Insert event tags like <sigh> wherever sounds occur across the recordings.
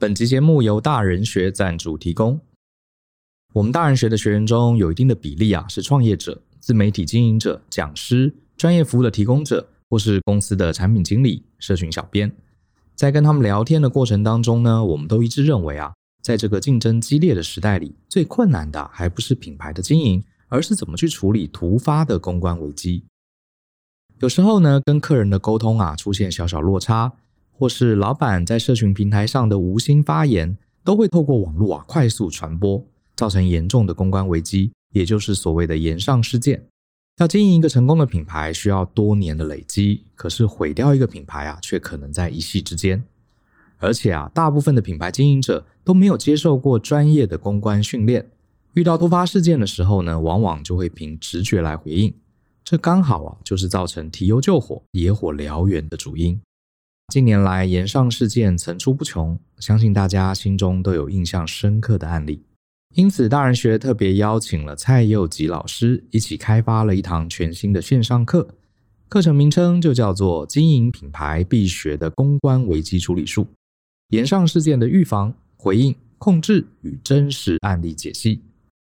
本集节目由大人学赞助提供。我们大人学的学员中有一定的比例啊，是创业者、自媒体经营者、讲师、专业服务的提供者，或是公司的产品经理、社群小编。在跟他们聊天的过程当中呢，我们都一致认为啊，在这个竞争激烈的时代里，最困难的还不是品牌的经营，而是怎么去处理突发的公关危机。有时候呢，跟客人的沟通啊，出现小小落差。或是老板在社群平台上的无心发言，都会透过网络啊快速传播，造成严重的公关危机，也就是所谓的炎上事件。要经营一个成功的品牌，需要多年的累积，可是毁掉一个品牌啊，却可能在一夕之间。而且啊，大部分的品牌经营者都没有接受过专业的公关训练，遇到突发事件的时候呢，往往就会凭直觉来回应，这刚好啊，就是造成提油救火、野火燎原的主因。近年来，炎上事件层出不穷，相信大家心中都有印象深刻的案例。因此，大人学特别邀请了蔡佑吉老师一起开发了一堂全新的线上课，课程名称就叫做《经营品牌必学的公关危机处理术：炎上事件的预防、回应、控制与真实案例解析》。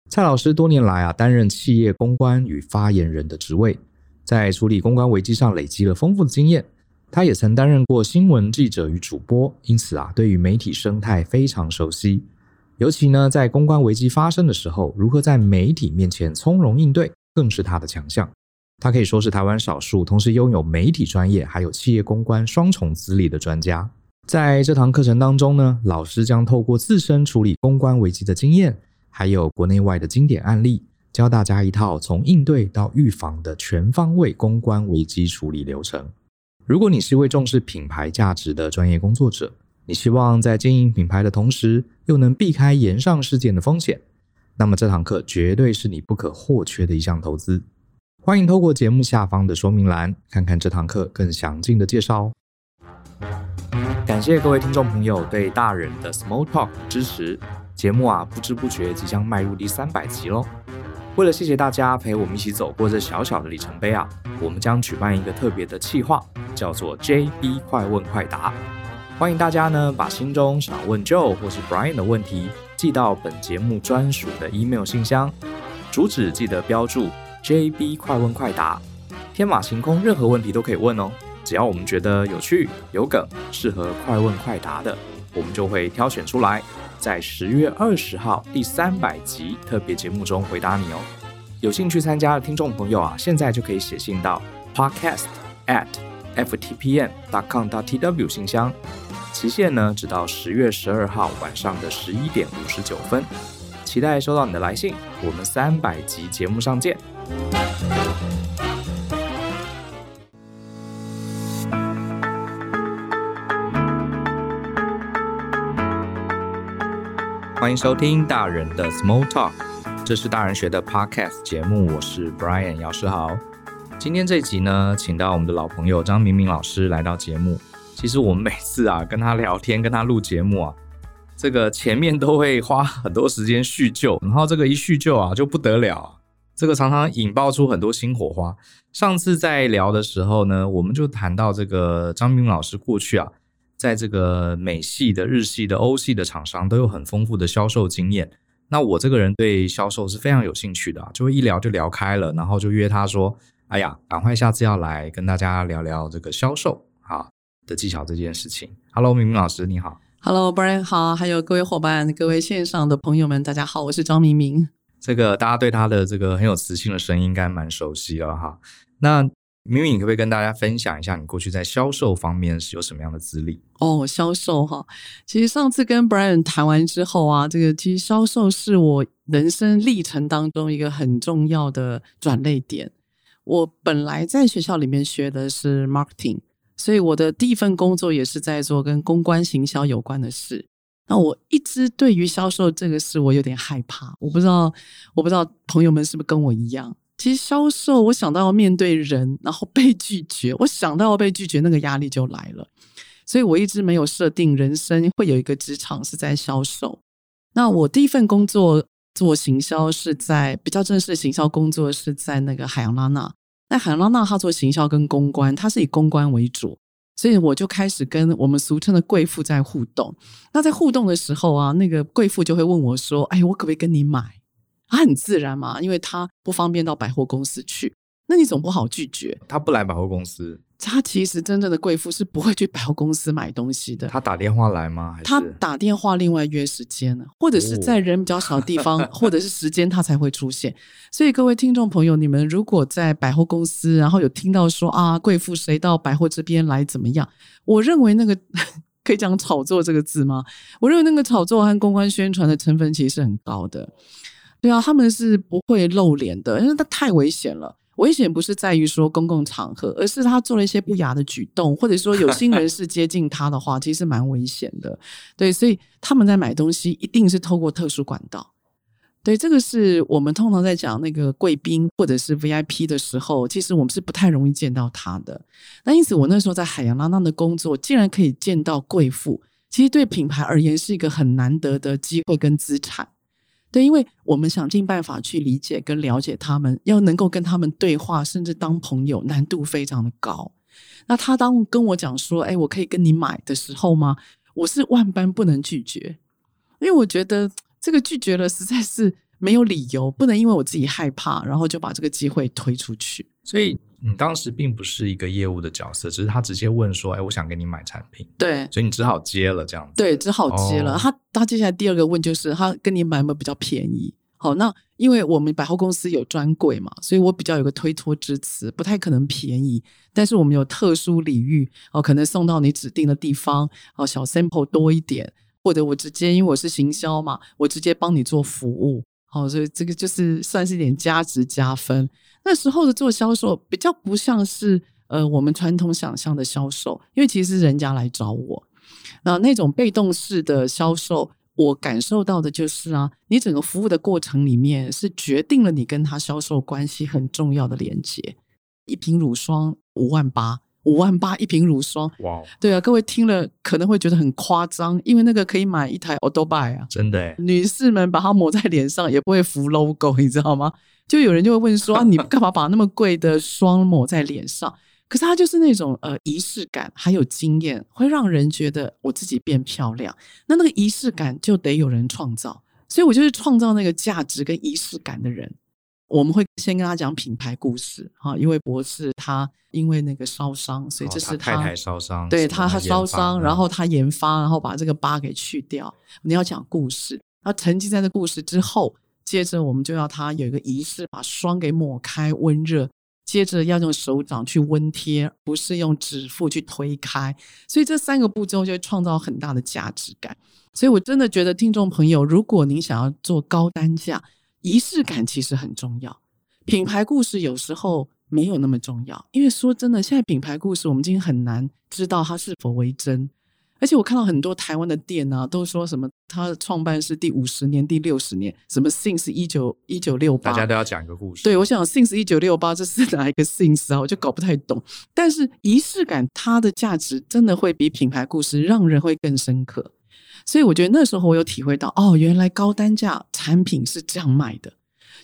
蔡老师多年来啊，担任企业公关与发言人的职位，在处理公关危机上累积了丰富的经验。他也曾担任过新闻记者与主播，因此啊，对于媒体生态非常熟悉。尤其呢，在公关危机发生的时候，如何在媒体面前从容应对，更是他的强项。他可以说是台湾少数同时拥有媒体专业还有企业公关双重资历的专家。在这堂课程当中呢，老师将透过自身处理公关危机的经验，还有国内外的经典案例，教大家一套从应对到预防的全方位公关危机处理流程。如果你是一位重视品牌价值的专业工作者，你希望在经营品牌的同时，又能避开炎上事件的风险，那么这堂课绝对是你不可或缺的一项投资。欢迎透过节目下方的说明栏，看看这堂课更详尽的介绍。感谢各位听众朋友对大人的 Small Talk 支持，节目啊不知不觉即将迈入第三百集喽。为了谢谢大家陪我们一起走过这小小的里程碑啊，我们将举办一个特别的企划，叫做 JB 快问快答。欢迎大家呢把心中想问 Joe 或是 Brian 的问题寄到本节目专属的 email 信箱，主旨记得标注 JB 快问快答，天马行空，任何问题都可以问哦。只要我们觉得有趣、有梗、适合快问快答的，我们就会挑选出来。在十月二十号第三百集特别节目中回答你哦。有兴趣参加的听众朋友啊，现在就可以写信到 podcast at ftpm dot com dot tw 信箱，期限呢直到十月十二号晚上的十一点五十九分。期待收到你的来信，我们三百集节目上见。欢迎收听大人的 Small Talk，这是大人学的 Podcast 节目，我是 Brian 姚世豪。今天这集呢，请到我们的老朋友张明明老师来到节目。其实我们每次啊 <laughs> 跟他聊天，跟他录节目啊，这个前面都会花很多时间叙旧，然后这个一叙旧啊就不得了，这个常常引爆出很多新火花。上次在聊的时候呢，我们就谈到这个张明明老师过去啊。在这个美系的、日系的、欧系的厂商都有很丰富的销售经验。那我这个人对销售是非常有兴趣的啊，就会一聊就聊开了，然后就约他说：“哎呀，赶快下次要来跟大家聊聊这个销售啊的技巧这件事情。” Hello，明明老师你好。Hello，Brian 好，还有各位伙伴、各位线上的朋友们，大家好，我是张明明。这个大家对他的这个很有磁性的声音应该蛮熟悉了哈。那明明，可不可以跟大家分享一下你过去在销售方面是有什么样的资历？哦，销售哈，其实上次跟 Brian 谈完之后啊，这个其实销售是我人生历程当中一个很重要的转捩点。我本来在学校里面学的是 marketing，所以我的第一份工作也是在做跟公关行销有关的事。那我一直对于销售这个事我有点害怕，我不知道，我不知道朋友们是不是跟我一样。其实销售，我想到要面对人，然后被拒绝，我想到要被拒绝，那个压力就来了。所以我一直没有设定人生会有一个职场是在销售。那我第一份工作做行销是在比较正式的行销工作是在那个海洋拉娜。那海洋拉娜他做行销跟公关，他是以公关为主，所以我就开始跟我们俗称的贵妇在互动。那在互动的时候啊，那个贵妇就会问我说：“哎，我可不可以跟你买？”他很自然嘛，因为他不方便到百货公司去，那你总不好拒绝。他不来百货公司，他其实真正的贵妇是不会去百货公司买东西的。他打电话来吗？还是他打电话另外约时间呢？或者是在人比较少的地方，<laughs> 哦、或者是时间他才会出现。所以各位听众朋友，你们如果在百货公司，然后有听到说啊，贵妇谁到百货这边来怎么样？我认为那个 <laughs> 可以讲炒作这个字吗？我认为那个炒作和公关宣传的成分其实是很高的。对啊，他们是不会露脸的，因为他太危险了。危险不是在于说公共场合，而是他做了一些不雅的举动，或者说有心人士接近他的话，其实蛮危险的。对，所以他们在买东西一定是透过特殊管道。对，这个是我们通常在讲那个贵宾或者是 VIP 的时候，其实我们是不太容易见到他的。那因此，我那时候在海洋浪浪的工作，竟然可以见到贵妇，其实对品牌而言是一个很难得的机会跟资产。对，因为我们想尽办法去理解跟了解他们，要能够跟他们对话，甚至当朋友，难度非常的高。那他当跟我讲说：“哎，我可以跟你买的时候吗？”我是万般不能拒绝，因为我觉得这个拒绝了实在是没有理由，不能因为我自己害怕，然后就把这个机会推出去。所以。你当时并不是一个业务的角色，只是他直接问说：“哎，我想给你买产品。”对，所以你只好接了这样子。对，只好接了。哦、他他接下来第二个问就是：他跟你买有没有比较便宜？好，那因为我们百货公司有专柜嘛，所以我比较有个推脱之词，不太可能便宜。但是我们有特殊礼遇哦，可能送到你指定的地方哦，小 sample 多一点，或者我直接因为我是行销嘛，我直接帮你做服务。好，所以这个就是算是一点加值加分。那时候的做销售比较不像是呃我们传统想象的销售，因为其实人家来找我，那那种被动式的销售，我感受到的就是啊，你整个服务的过程里面是决定了你跟他销售关系很重要的连接。一瓶乳霜五万八，五万八一瓶乳霜，哇 Wow，对啊，各位听了可能会觉得很夸张，因为那个可以买一台欧多拜啊，真的，女士们把它抹在脸上也不会浮 logo，你知道吗？就有人就会问说啊，<laughs> 你干嘛把那么贵的霜抹在脸上？可是它就是那种呃仪式感，还有经验，会让人觉得我自己变漂亮。那那个仪式感就得有人创造，所以我就是创造那个价值跟仪式感的人。我们会先跟他讲品牌故事哈，一位博士他因为那个烧伤，所以这是他，哦、他太太烧伤，对他他烧伤，然后他研发，然后把这个疤给去掉。你要讲故事，那沉浸在这故事之后。接着我们就要他有一个仪式，把霜给抹开，温热。接着要用手掌去温贴，不是用指腹去推开。所以这三个步骤就会创造很大的价值感。所以我真的觉得，听众朋友，如果您想要做高单价，仪式感其实很重要。品牌故事有时候没有那么重要，因为说真的，现在品牌故事我们今天很难知道它是否为真。而且我看到很多台湾的店啊，都说什么他的创办是第五十年、第六十年，什么 since 一九一九六八，大家都要讲一个故事。对，我想 since 一九六八，这是哪一个 since 啊？我就搞不太懂。但是仪式感，它的价值真的会比品牌故事让人会更深刻。所以我觉得那时候我有体会到，哦，原来高单价产品是这样卖的，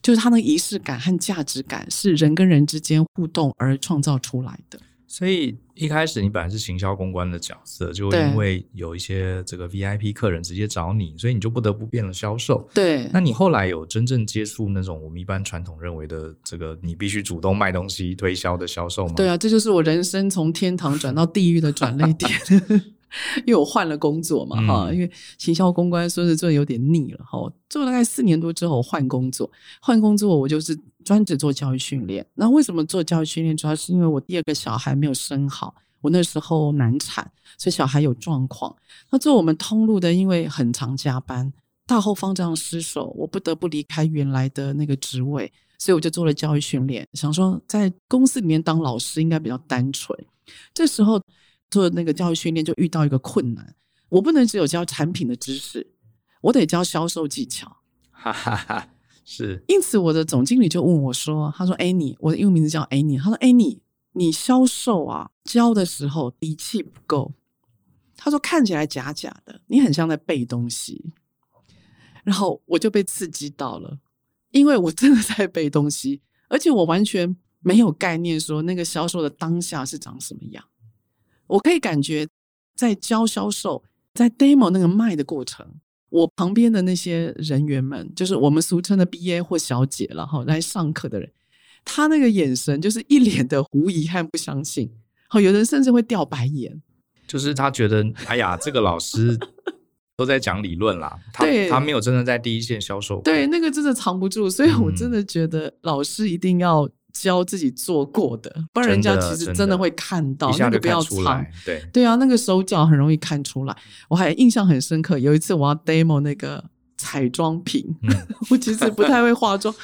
就是它的仪式感和价值感是人跟人之间互动而创造出来的。所以一开始你本来是行销公关的角色，就因为有一些这个 VIP 客人直接找你，所以你就不得不变了销售。对，那你后来有真正接触那种我们一般传统认为的这个你必须主动卖东西推销的销售吗？对啊，这就是我人生从天堂转到地狱的转捩点。<laughs> <laughs> 因为我换了工作嘛，哈、嗯，因为行销公关说是做的有点腻了，哈，做了大概四年多之后换工作，换工作我就是专职做教育训练。那为什么做教育训练？主要是因为我第二个小孩没有生好，我那时候难产，所以小孩有状况。那做我们通路的，因为很常加班，大后方这样失守，我不得不离开原来的那个职位，所以我就做了教育训练，想说在公司里面当老师应该比较单纯。这时候。做那个教育训练就遇到一个困难，我不能只有教产品的知识，我得教销售技巧。哈哈哈，是。因此，我的总经理就问我说：“他说，Annie，我的英文名字叫 Annie。他说，Annie，你销售啊，教的时候底气不够。他说看起来假假的，你很像在背东西。然后我就被刺激到了，因为我真的在背东西，而且我完全没有概念说那个销售的当下是长什么样。”我可以感觉在教销售，在 demo 那个卖的过程，我旁边的那些人员们，就是我们俗称的 BA 或小姐，然后来上课的人，他那个眼神就是一脸的狐疑和不相信。好，有人甚至会掉白眼，就是他觉得，哎呀，这个老师 <laughs> 都在讲理论啦，他他没有真的在第一线销售，对，那个真的藏不住，所以我真的觉得老师一定要教自己做过的，不然人家其实真的会看到，那个不要藏，对对啊，那个手脚很容易看出来。我还印象很深刻，有一次我要 demo 那个彩妆品，嗯、<laughs> 我其实不太会化妆，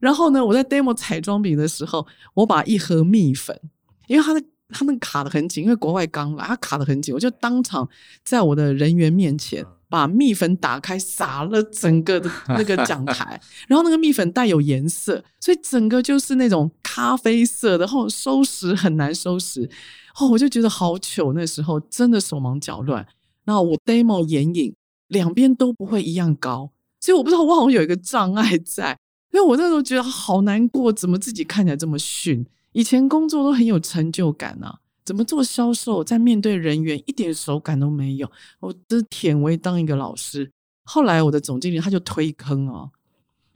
然后呢，我在 demo 彩妆品的时候，我把一盒蜜粉，因为它的。他们卡的很紧，因为国外刚来，他卡的很紧。我就当场在我的人员面前把蜜粉打开，撒了整个的 <laughs> 那个讲台。然后那个蜜粉带有颜色，所以整个就是那种咖啡色的，然后收拾很难收拾。哦，我就觉得好糗，那时候真的手忙脚乱。然后我 demo 眼影两边都不会一样高，所以我不知道我好像有一个障碍在，因为我那时候觉得好难过，怎么自己看起来这么逊。以前工作都很有成就感啊，怎么做销售，在面对人员一点手感都没有？我的忝为当一个老师。后来我的总经理他就推坑哦，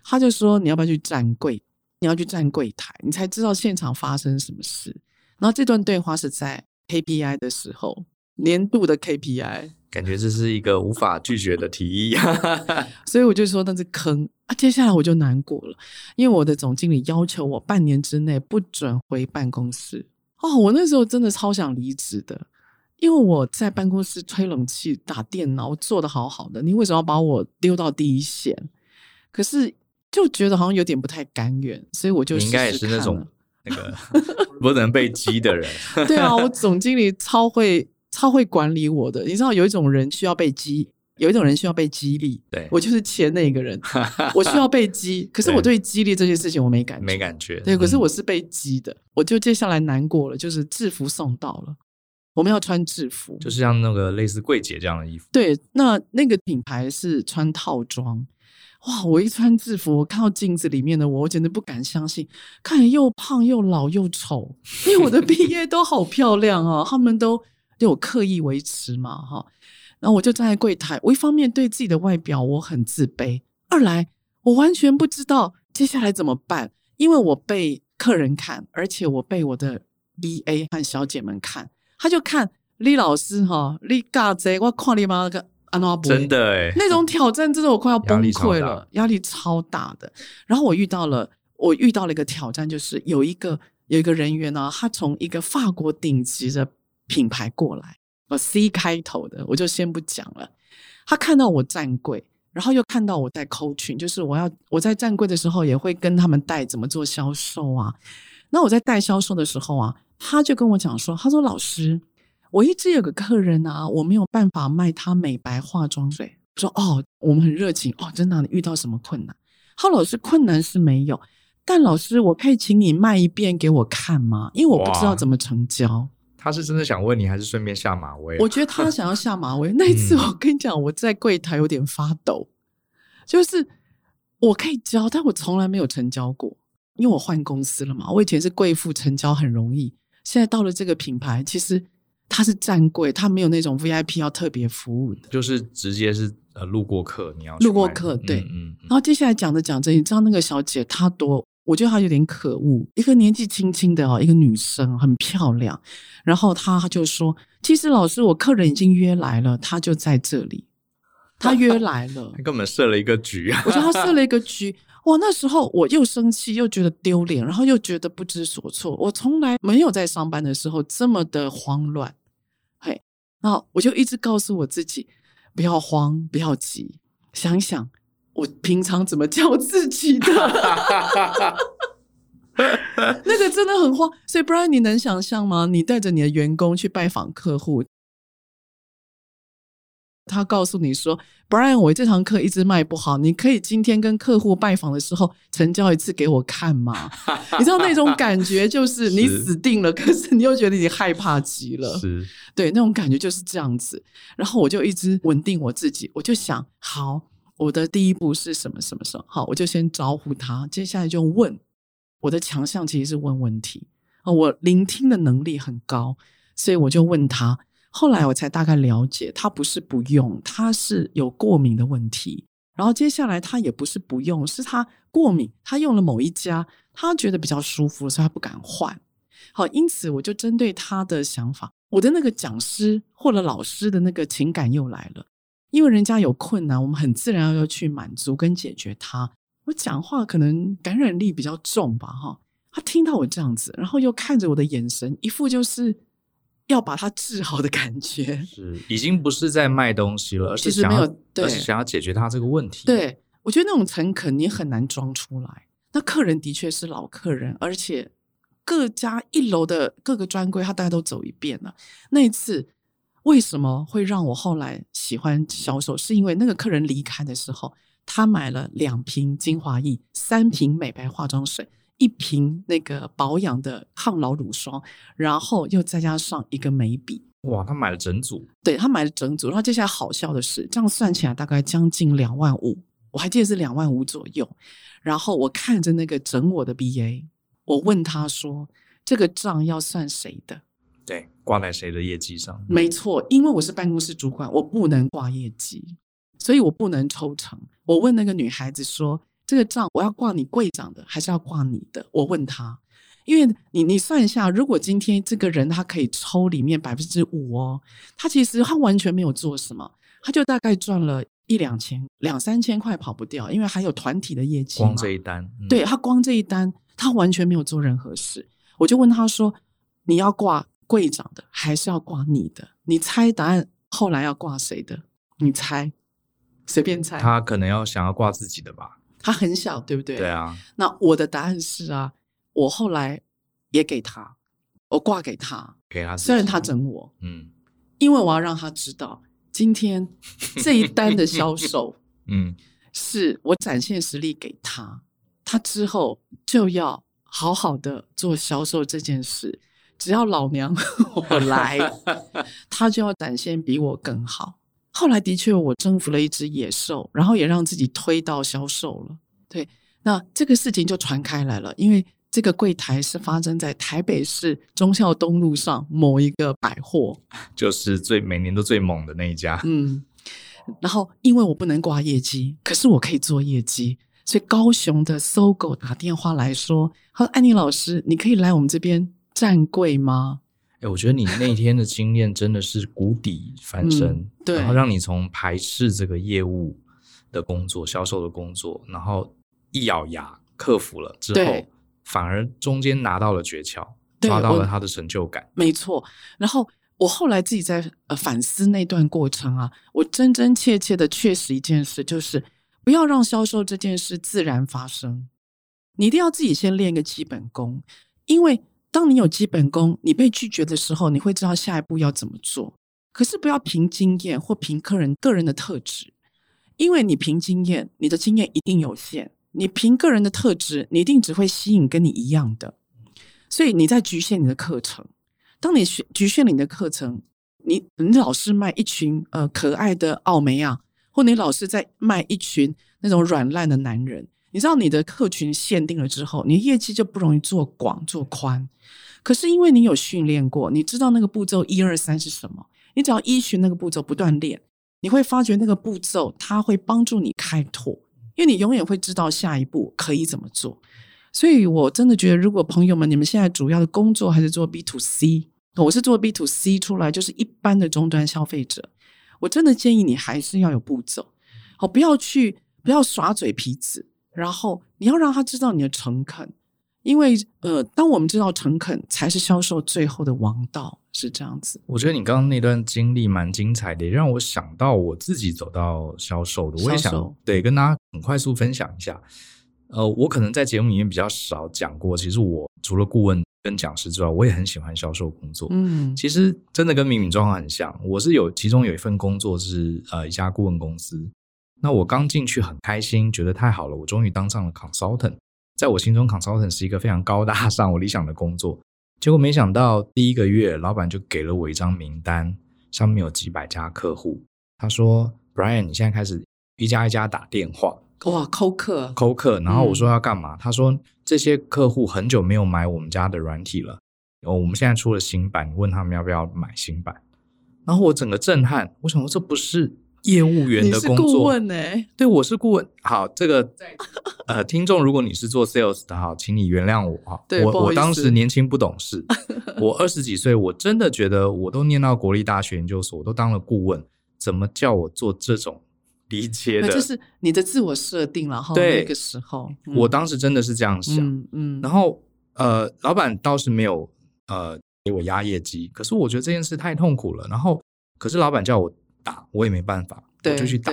他就说，你要不要去站柜？你要去站柜台，你才知道现场发生什么事。然后这段对话是在 KPI 的时候，年度的 KPI，感觉这是一个无法拒绝的提议，<laughs> 所以我就说那是坑。啊，接下来我就难过了，因为我的总经理要求我半年之内不准回办公室。哦，我那时候真的超想离职的，因为我在办公室吹冷气、打电脑，我做的好好的，你为什么要把我丢到第一线？可是就觉得好像有点不太甘愿，所以我就应该也是那种那个不能被激的人。<laughs> 对啊，我 <laughs> 总经理超会超会管理我的，你知道有一种人需要被激。有一种人需要被激励，对，我就是前那个人，<laughs> 我需要被激，可是我对激励这件事情我没感觉，没感觉，对，可是我是被激的，嗯、我就接下来难过了，就是制服送到了，我们要穿制服，就是像那个类似柜姐这样的衣服，对，那那个品牌是穿套装，哇，我一穿制服，我看到镜子里面的我，我简直不敢相信，看着又胖又老又丑，因为我的毕业都好漂亮啊，他们都对我刻意维持嘛，哈。然后我就站在柜台，我一方面对自己的外表我很自卑，二来我完全不知道接下来怎么办，因为我被客人看，而且我被我的 BA 和小姐们看，他就看李老师哈，李嘎贼，我看你妈个安娜布，真的哎，那种挑战真的我快要崩溃了，压力，压力超大的。然后我遇到了，我遇到了一个挑战，就是有一个有一个人员呢，他从一个法国顶级的品牌过来。呃，C 开头的，我就先不讲了。他看到我站柜，然后又看到我在 coaching，就是我要我在站柜的时候，也会跟他们带怎么做销售啊。那我在带销售的时候啊，他就跟我讲说：“他说老师，我一直有个客人啊，我没有办法卖他美白化妆水。”说：“哦，我们很热情哦，真的，你遇到什么困难？”他说：“老师，困难是没有，但老师，我可以请你卖一遍给我看吗？因为我不知道怎么成交。”他是真的想问你，还是顺便下马威啊？我觉得他想要下马威。那一次，我跟你讲，我在柜台有点发抖，就是我可以教，但我从来没有成交过，因为我换公司了嘛。我以前是贵妇，成交很容易。现在到了这个品牌，其实他是站柜，他没有那种 VIP 要特别服务的，就是直接是呃路过客，你要路过客，对，嗯，嗯。然后接下来讲着讲着，你知道那个小姐她多。我觉得她有点可恶，一个年纪轻轻的哦，一个女生很漂亮，然后她就说：“其实老师，我客人已经约来了，他就在这里，他约来了，他根本设了一个局啊！”我觉得他设了一个局，哇！那时候我又生气，又觉得丢脸，然后又觉得不知所措。我从来没有在上班的时候这么的慌乱，嘿，然后我就一直告诉我自己：不要慌，不要急，想想。我平常怎么叫自己的？<laughs> 那个真的很慌，所以 Brian，你能想象吗？你带着你的员工去拜访客户，他告诉你说：“Brian，我这堂课一直卖不好，你可以今天跟客户拜访的时候成交一次给我看吗？” <laughs> 你知道那种感觉就是你死定了，是可是你又觉得你害怕极了。是，对，那种感觉就是这样子。然后我就一直稳定我自己，我就想好。我的第一步是什么？什么时候？好，我就先招呼他。接下来就问。我的强项其实是问问题啊，我聆听的能力很高，所以我就问他。后来我才大概了解，他不是不用，他是有过敏的问题。然后接下来他也不是不用，是他过敏，他用了某一家，他觉得比较舒服，所以他不敢换。好，因此我就针对他的想法，我的那个讲师或者老师的那个情感又来了，因为人家有困难，我们很自然要去满足跟解决他。我讲话可能感染力比较重吧，哈。他听到我这样子，然后又看着我的眼神，一副就是。要把它治好的感觉是，已经不是在卖东西了，而是想要，对，而是想要解决他这个问题。对，我觉得那种诚恳你很难装出来。那客人的确是老客人，而且各家一楼的各个专柜他大家都走一遍了。那一次为什么会让我后来喜欢销售？是因为那个客人离开的时候，他买了两瓶精华液，三瓶美白化妆水。一瓶那个保养的抗老乳霜，然后又再加上一个眉笔。哇，他买了整组。对，他买了整组。然后接下来好笑的是，这样算起来大概将近两万五，我还记得是两万五左右。然后我看着那个整我的 BA，我问他说：“这个账要算谁的？”对，挂在谁的业绩上？没错，因为我是办公室主管，我不能挂业绩，所以我不能抽成。我问那个女孩子说。这个账我要挂你柜长的，还是要挂你的？我问她，因为你你算一下，如果今天这个人他可以抽里面百分之五哦，他其实他完全没有做什么，他就大概赚了一两千、两三千块跑不掉，因为还有团体的业绩。光这一单，嗯、对他光这一单，他完全没有做任何事。我就问他说：“你要挂柜长的，还是要挂你的？你猜答案后来要挂谁的？你猜，随便猜。”他可能要想要挂自己的吧。他很小，对不对？对啊。那我的答案是啊，我后来也给他，我挂给他，给他。虽然他整我，嗯，因为我要让他知道，今天 <laughs> 这一单的销售，<laughs> 嗯，是我展现实力给他，他之后就要好好的做销售这件事。只要老娘 <laughs> 我来，<laughs> 他就要展现比我更好。后来的确，我征服了一只野兽，然后也让自己推到销售了。对，那这个事情就传开来了，因为这个柜台是发生在台北市忠孝东路上某一个百货，<laughs> 就是最每年都最猛的那一家。嗯，然后因为我不能挂业绩，可是我可以做业绩，所以高雄的 SOGO 打电话来说：“他说安妮老师，你可以来我们这边站柜吗？”哎，我觉得你那天的经验真的是谷底翻身，嗯、对，然后让你从排斥这个业务的工作、销售的工作，然后一咬牙克服了之后，反而中间拿到了诀窍，抓到了他的成就感。没错，然后我后来自己在呃反思那段过程啊，我真真切切的确实一件事，就是不要让销售这件事自然发生，你一定要自己先练个基本功，因为。当你有基本功，你被拒绝的时候，你会知道下一步要怎么做。可是不要凭经验或凭客人个人的特质，因为你凭经验，你的经验一定有限；你凭个人的特质，你一定只会吸引跟你一样的。所以你在局限你的课程。当你局限了你的课程，你你老是卖一群呃可爱的奥美亚，或你老是在卖一群那种软烂的男人。你知道你的客群限定了之后，你业绩就不容易做广做宽。可是因为你有训练过，你知道那个步骤一二三是什么，你只要依循那个步骤不断练，你会发觉那个步骤它会帮助你开拓，因为你永远会知道下一步可以怎么做。所以我真的觉得，如果朋友们你们现在主要的工作还是做 B to C，我是做 B to C 出来，就是一般的终端消费者，我真的建议你还是要有步骤，好，不要去不要耍嘴皮子。然后你要让他知道你的诚恳，因为呃，当我们知道诚恳才是销售最后的王道，是这样子。我觉得你刚刚那段经历蛮精彩的，也让我想到我自己走到销售的，我也想对跟大家很快速分享一下。呃，我可能在节目里面比较少讲过，其实我除了顾问跟讲师之外，我也很喜欢销售工作。嗯，其实真的跟敏敏状况很像，我是有其中有一份工作是呃一家顾问公司。那我刚进去很开心，觉得太好了，我终于当上了 consultant。在我心中，consultant 是一个非常高大上、<laughs> 我理想的工作。结果没想到第一个月，老板就给了我一张名单，上面有几百家客户。他说：“Brian，你现在开始一家一家打电话，哇，扣客，扣客。”然后我说要干嘛？嗯、他说这些客户很久没有买我们家的软体了，哦，我们现在出了新版，问他们要不要买新版，然后我整个震撼，我想说这不是业务员的工作，顾问欸、对，我是顾问。好，这个呃，听众，如果你是做 sales 的哈，请你原谅我哈，我我当时年轻不懂事，<laughs> 我二十几岁，我真的觉得我都念到国立大学研究所，我都当了顾问，怎么叫我做这种？理解的，就是你的自我设定然后。对，那个时候，嗯、我当时真的是这样想。嗯，嗯然后呃，老板倒是没有呃给我压业绩，可是我觉得这件事太痛苦了。然后，可是老板叫我打，我也没办法，对我就去打。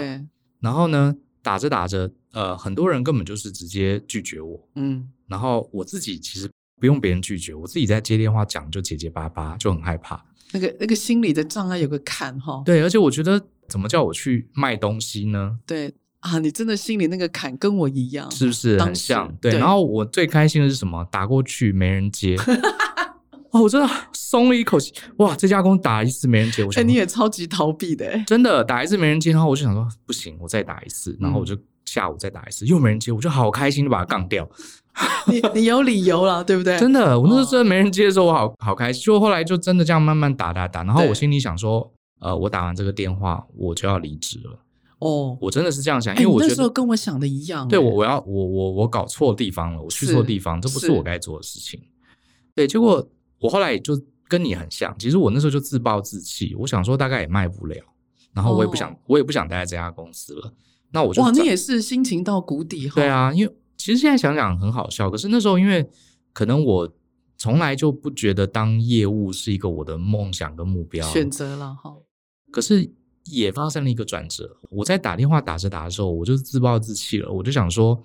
然后呢，打着打着，呃，很多人根本就是直接拒绝我。嗯。然后我自己其实不用别人拒绝，我自己在接电话讲就结结巴巴，就很害怕。那个那个心理的障碍有个坎哈。对，而且我觉得。怎么叫我去卖东西呢？对啊，你真的心里那个坎跟我一样，是不是很像？对，对，然后我最开心的是什么？打过去没人接，<laughs> 哦，我真的松了一口气。哇，这家公司打一次没人接，我想，哎，你也超级逃避的，真的打一次没人接，然后我就想说不行，我再打一次，然后我就下午再打一次，嗯、又没人接，我就好开心就把它杠掉。你你有理由了，对不对？真的，我那时候真的没人接的时候，我好好开心。就后来就真的这样慢慢打打打，然后我心里想说。呃，我打完这个电话，我就要离职了。哦，我真的是这样想，因为我觉得、欸、那时候跟我想的一样。对，我我要我我我搞错地方了，我去错地方，这不是我该做的事情。对，结果我后来也就跟你很像，其实我那时候就自暴自弃，我想说大概也卖不了，然后我也不想，哦、我也不想待在这家公司了。那我就哇，你也是心情到谷底。对啊，因为其实现在想想很好笑，可是那时候因为可能我从来就不觉得当业务是一个我的梦想跟目标，选择了哈。可是也发生了一个转折。我在打电话打着打的时候，我就自暴自弃了。我就想说，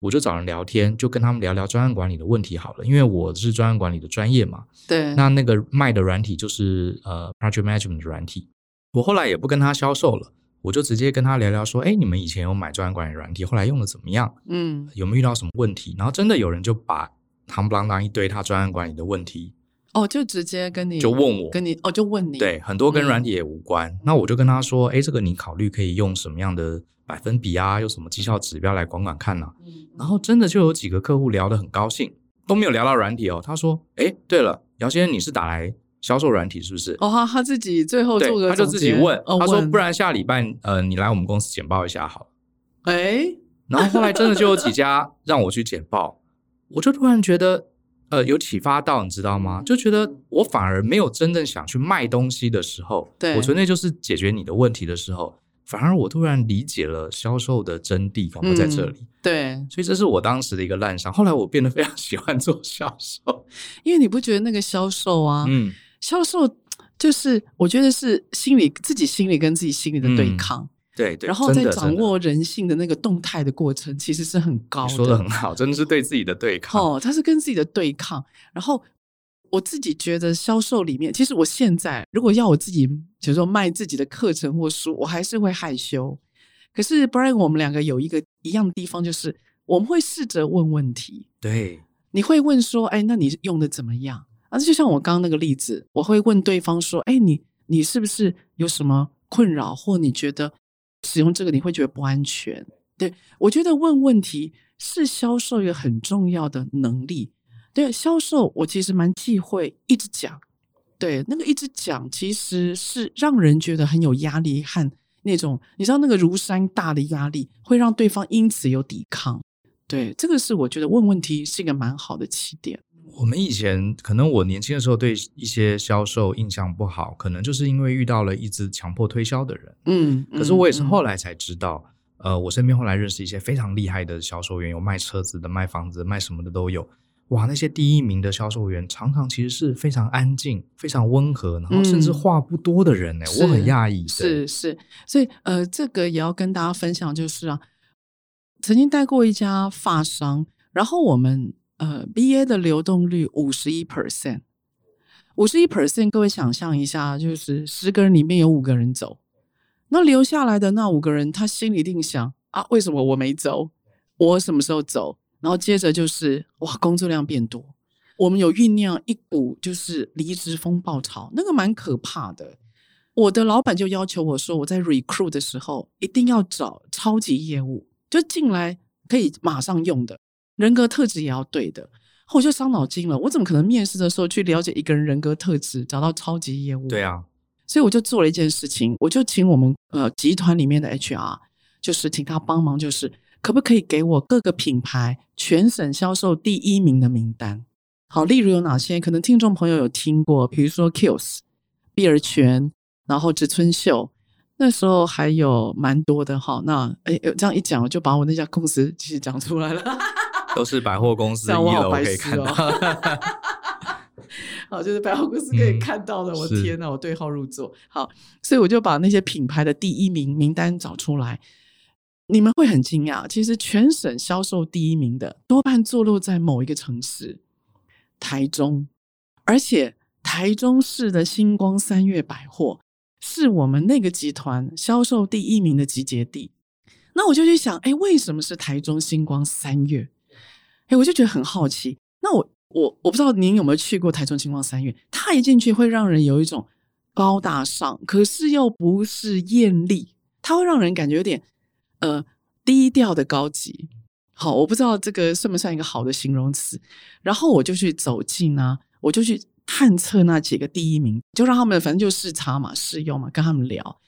我就找人聊天，就跟他们聊聊专案管理的问题好了。因为我是专案管理的专业嘛。对。那那个卖的软体就是呃，project management 的软体。我后来也不跟他销售了，我就直接跟他聊聊说，哎，你们以前有买专案管理软体，后来用的怎么样？嗯。有没有遇到什么问题？然后真的有人就把夯不啷当一堆他专案管理的问题。哦，就直接跟你就问我，跟你哦，就问你，对，很多跟软体也无关。嗯、那我就跟他说，哎，这个你考虑可以用什么样的百分比啊，用什么绩效指标来管管看呐、啊。嗯、然后真的就有几个客户聊得很高兴，都没有聊到软体哦。他说，哎，对了，姚先生，你是打来销售软体是不是？哦，他他自己最后做个，他就自己问，哦、他说，不然下礼拜呃，你来我们公司简报一下好了。哎，然后后来真的就有几家 <laughs> 让我去简报，我就突然觉得。呃，有启发到，你知道吗？就觉得我反而没有真正想去卖东西的时候，对，我纯粹就是解决你的问题的时候，反而我突然理解了销售的真谛，仿佛在这里。嗯，对，所以这是我当时的一个烂伤。后来我变得非常 <laughs> 喜欢做销售，<laughs> 因为你不觉得那个销售啊，嗯，销售就是我觉得是心理自己心里跟自己心里的对抗。嗯对，对，然后在掌握人性的那个动态的过程，其实是很高的。说的很好，真的是对自己的对抗。哦，他是跟自己的对抗。然后我自己觉得销售里面，其实我现在如果要我自己，比如说卖自己的课程或书，我还是会害羞。可是 Brian，我们两个有一个一样的地方，就是我们会试着问问题。对，你会问说：“哎，那你用的怎么样？”啊，就像我刚刚那个例子，我会问对方说：“哎，你你是不是有什么困扰，或你觉得？”使用这个你会觉得不安全，对，我觉得问问题是销售一个很重要的能力。对，销售我其实蛮忌讳一直讲，对，那个一直讲其实是让人觉得很有压力和那种你知道那个如山大的压力，会让对方因此有抵抗。对，这个是我觉得问问题是一个蛮好的起点。我们以前可能我年轻的时候对一些销售印象不好，可能就是因为遇到了一直强迫推销的人。嗯，可是我也是后来才知道，嗯、呃，我身边后来认识一些非常厉害的销售员，有卖车子的、卖房子、卖什么的都有。哇，那些第一名的销售员常常其实是非常安静、非常温和，然后甚至话不多的人呢。嗯、我很讶异。是是，所以呃，这个也要跟大家分享，就是啊，曾经带过一家发商，然后我们。呃，BA 的流动率五十一 percent，五十一 percent，各位想象一下，就是十个人里面有五个人走，那留下来的那五个人，他心里一定想啊，为什么我没走？我什么时候走？然后接着就是哇，工作量变多，我们有酝酿一股就是离职风暴潮，那个蛮可怕的。我的老板就要求我说，我在 recruit 的时候一定要找超级业务，就进来可以马上用的。人格特质也要对的。我就伤脑筋了。我怎么可能面试的时候去了解一个人人格特质，找到超级业务？对啊，所以我就做了一件事情，我就请我们呃集团里面的 HR，就是请他帮忙，就是可不可以给我各个品牌全省销售第一名的名单？好，例如有哪些？可能听众朋友有听过，比如说 Kiehl's、碧尔泉，然后植村秀。那时候还有蛮多的哈，那哎，这样一讲，我就把我那家公司其实讲出来了，<laughs> 都是百货公司 <laughs> 一楼可以看到，<laughs> 好，就是百货公司可以看到的。嗯、我天哪，我对号入座。好，所以我就把那些品牌的第一名名单找出来，你们会很惊讶，其实全省销售第一名的多半坐落在某一个城市，台中，而且台中市的星光三月百货。是我们那个集团销售第一名的集结地，那我就去想，哎，为什么是台中星光三月？哎，我就觉得很好奇。那我我我不知道您有没有去过台中星光三月？它一进去会让人有一种高大上，可是又不是艳丽，它会让人感觉有点呃低调的高级。好，我不知道这个算不算一个好的形容词。然后我就去走近啊，我就去。探测那几个第一名，就让他们反正就试擦嘛，试用嘛，跟他们聊，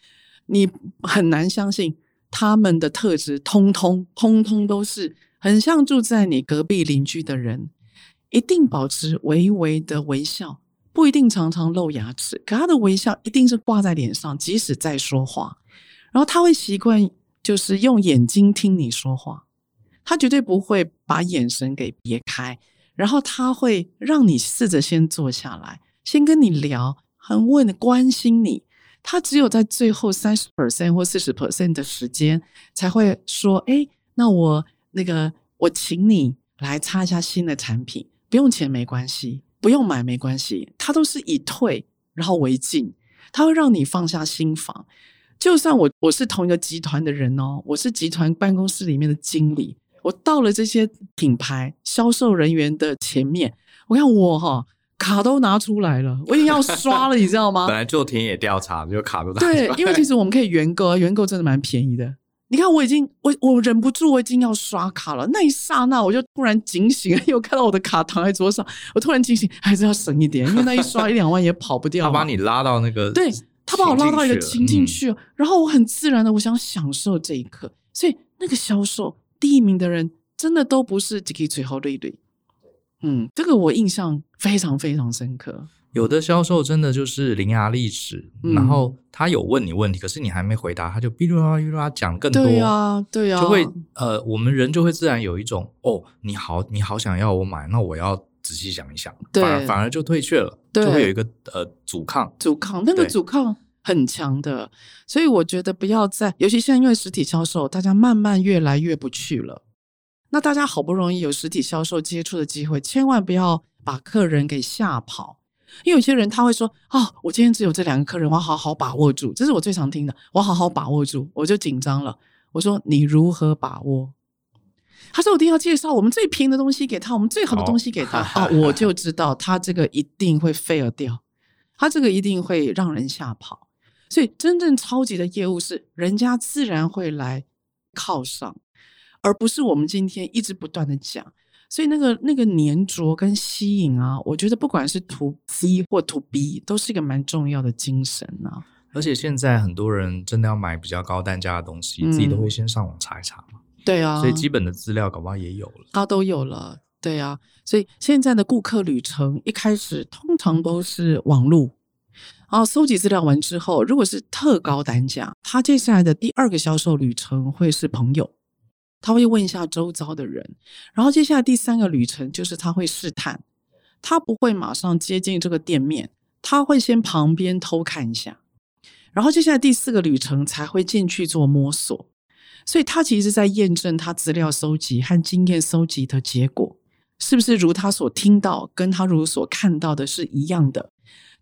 你很难相信他们的特质，通通通通都是很像住在你隔壁邻居的人，一定保持微微的微笑，不一定常常露牙齿，可他的微笑一定是挂在脸上，即使在说话，然后他会习惯就是用眼睛听你说话，他绝对不会把眼神给别开。然后他会让你试着先坐下来，先跟你聊，很问的关心你。他只有在最后三十 percent 或四十 percent 的时间才会说：“哎，那我那个我请你来擦一下新的产品，不用钱没关系，不用买没关系。”他都是以退然后为进，他会让你放下心防。就算我我是同一个集团的人哦，我是集团办公室里面的经理。我到了这些品牌销售人员的前面，我看我哈卡都拿出来了，我已经要刷了，你知道吗？<laughs> 本来做田野调查，就卡都拿对，因为其实我们可以原购，原购真的蛮便宜的。你看，我已经我我忍不住，我已经要刷卡了。那一刹那，我就突然警醒，<laughs> 又看到我的卡躺在桌上，我突然警醒，还是要省一点，因为那一刷一两万也跑不掉。他把你拉到那个，对，他把我拉到一个情境去，嗯，然后我很自然的，我想享受这一刻，所以那个销售。第一名的人真的都不是几个最后的一对，嗯，这个我印象非常非常深刻。有的销售真的就是伶牙俐齿，嗯，然后他有问你问题，可是你还没回答，他就哔哩吧啦哔哩吧啦讲更多，对呀对呀，就会呃，我们人就会自然有一种哦，你好，你好想要我买，那我要仔细想一想，反而反而就退却了，就会有一个呃阻抗，阻抗，那个阻抗。很强的，所以我觉得不要再，尤其现在因为实体销售，大家慢慢越来越不去了。那大家好不容易有实体销售接触的机会，千万不要把客人给吓跑。因为有些人他会说：“哦，我今天只有这两个客人，我要好好把握住。”这是我最常听的，我好好把握住，我就紧张了。我说：“你如何把握？”他说：“我一定要介绍我们最便宜的东西给他，我们最好的东西给他。<laughs> ”啊，我就知道他这个一定会 fail 掉，他这个一定会让人吓跑。所以，真正超级的业务是人家自然会来靠上，而不是我们今天一直不断的讲。所以，那个那个黏着跟吸引啊，我觉得不管是 to C 或 to B，都是一个蛮重要的精神啊。而且现在很多人真的要买比较高单价的东西，嗯，自己都会先上网查一查嘛。对啊，所以基本的资料搞不好也有了，他都有了。对啊，所以现在的顾客旅程一开始通常都是网路。然后搜集资料完之后，如果是特高单价，他接下来的第二个销售旅程会是朋友，他会问一下周遭的人。然后接下来第三个旅程就是他会试探，他不会马上接近这个店面，他会先旁边偷看一下。然后接下来第四个旅程才会进去做摸索。所以他其实在验证他资料搜集和经验搜集的结果，是不是如他所听到，跟他如所看到的是一样的。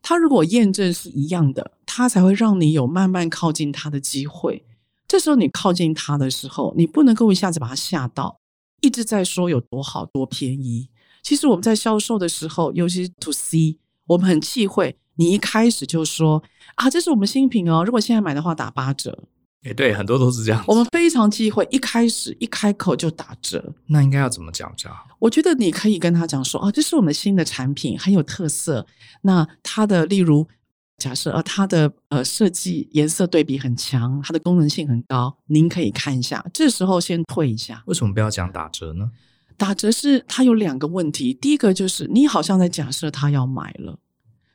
他如果验证是一样的，他才会让你有慢慢靠近他的机会。这时候你靠近他的时候，你不能够一下子把他吓到，一直在说有多好多便宜。其实我们在销售的时候，尤其是 to C，我们很忌讳你一开始就说啊，这是我们新品哦，如果现在买的话打八折。哎，对，很多都是这样。我们非常忌讳一开始一开口就打折，那应该要怎么讲价？我觉得你可以跟他讲说，哦，这是我们新的产品，很有特色。那它的，例如假设，呃，它的呃设计颜色对比很强，它的功能性很高，您可以看一下。这时候先退一下。为什么不要讲打折呢？打折是它有两个问题，第一个就是你好像在假设他要买了，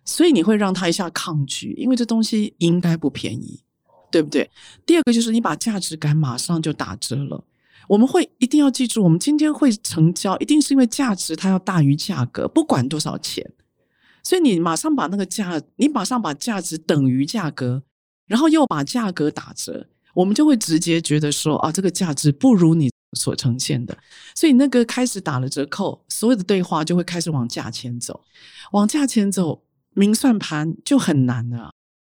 所以你会让他一下抗拒，因为这东西应该不便宜。对不对？第二个就是你把价值感马上就打折了。我们会一定要记住，我们今天会成交，一定是因为价值它要大于价格，不管多少钱。所以你马上把那个价，你马上把价值等于价格，然后又把价格打折，我们就会直接觉得说啊，这个价值不如你所呈现的。所以那个开始打了折扣，所有的对话就会开始往价钱走，往价钱走，明算盘就很难了。